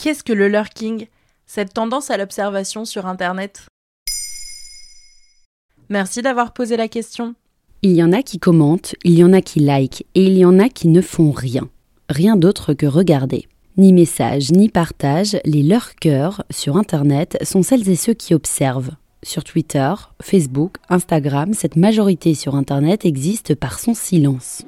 Qu'est-ce que le lurking? Cette tendance à l'observation sur Internet? Merci d'avoir posé la question. Il y en a qui commentent, il y en a qui likent, et il y en a qui ne font rien. Rien d'autre que regarder. Ni message, ni partage, les lurkers sur Internet sont celles et ceux qui observent. Sur Twitter, Facebook, Instagram, cette majorité sur Internet existe par son silence.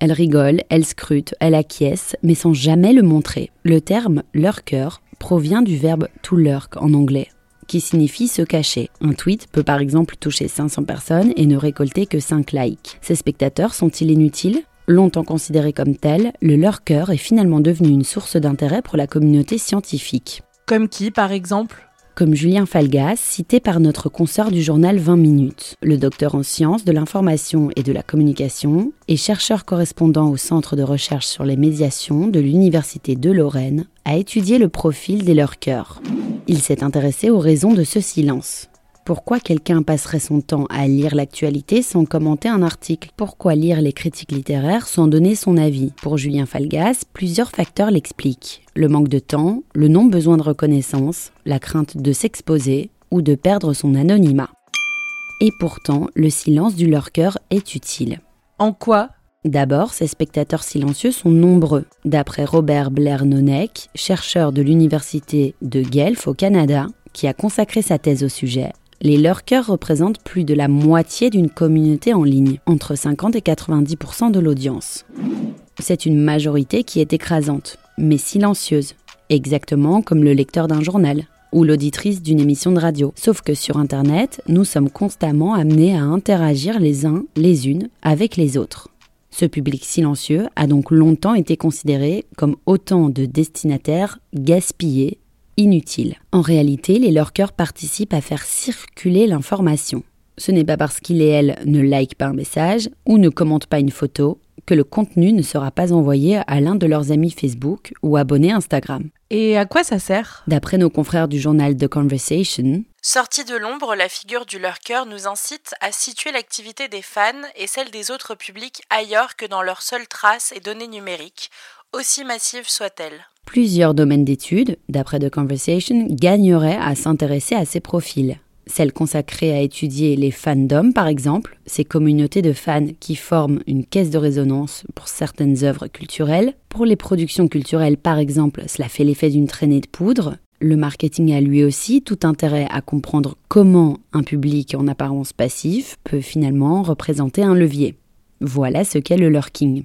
Elle rigole, elle scrute, elle acquiesce, mais sans jamais le montrer. Le terme lurker provient du verbe to lurk en anglais, qui signifie se cacher. Un tweet peut par exemple toucher 500 personnes et ne récolter que 5 likes. Ces spectateurs sont-ils inutiles? Longtemps considéré comme tel, le lurker est finalement devenu une source d'intérêt pour la communauté scientifique. Comme qui, par exemple? Comme Julien Falgas, cité par notre consoeur du journal 20 minutes, le docteur en sciences de l'information et de la communication et chercheur correspondant au Centre de recherche sur les médiations de l'Université de Lorraine, a étudié le profil des lurkers. Il s'est intéressé aux raisons de ce silence. Pourquoi quelqu'un passerait son temps à lire l'actualité sans commenter un article? Pourquoi lire les critiques littéraires sans donner son avis? Pour Julien Falgas, plusieurs facteurs l'expliquent. Le manque de temps, le non-besoin de reconnaissance, la crainte de s'exposer ou de perdre son anonymat. Et pourtant, le silence du lurker est utile. En quoi? D'abord, ces spectateurs silencieux sont nombreux. D'après Robert Blair Nonek, chercheur de l'université de Guelph au Canada, qui a consacré sa thèse au sujet, les lurkers représentent plus de la moitié d'une communauté en ligne, entre 50 et 90% de l'audience. C'est une majorité qui est écrasante, mais silencieuse, exactement comme le lecteur d'un journal ou l'auditrice d'une émission de radio. Sauf que sur Internet, nous sommes constamment amenés à interagir les uns les unes avec les autres. Ce public silencieux a donc longtemps été considéré comme autant de destinataires gaspillés inutile. En réalité, les lurkers participent à faire circuler l'information. Ce n'est pas parce qu'il et elle ne like pas un message ou ne commentent pas une photo que le contenu ne sera pas envoyé à l'un de leurs amis Facebook ou abonnés Instagram. Et à quoi ça sert? D'après nos confrères du journal The Conversation, Sortie de l'ombre, la figure du lurker nous incite à situer l'activité des fans et celle des autres publics ailleurs que dans leurs seules traces et données numériques, aussi massives soient-elles. Plusieurs domaines d'études, d'après The Conversation, gagneraient à s'intéresser à ces profils. Celles consacrées à étudier les fandoms, par exemple, ces communautés de fans qui forment une caisse de résonance pour certaines œuvres culturelles. Pour les productions culturelles, par exemple, cela fait l'effet d'une traînée de poudre. Le marketing a lui aussi tout intérêt à comprendre comment un public en apparence passif peut finalement représenter un levier. Voilà ce qu'est le lurking.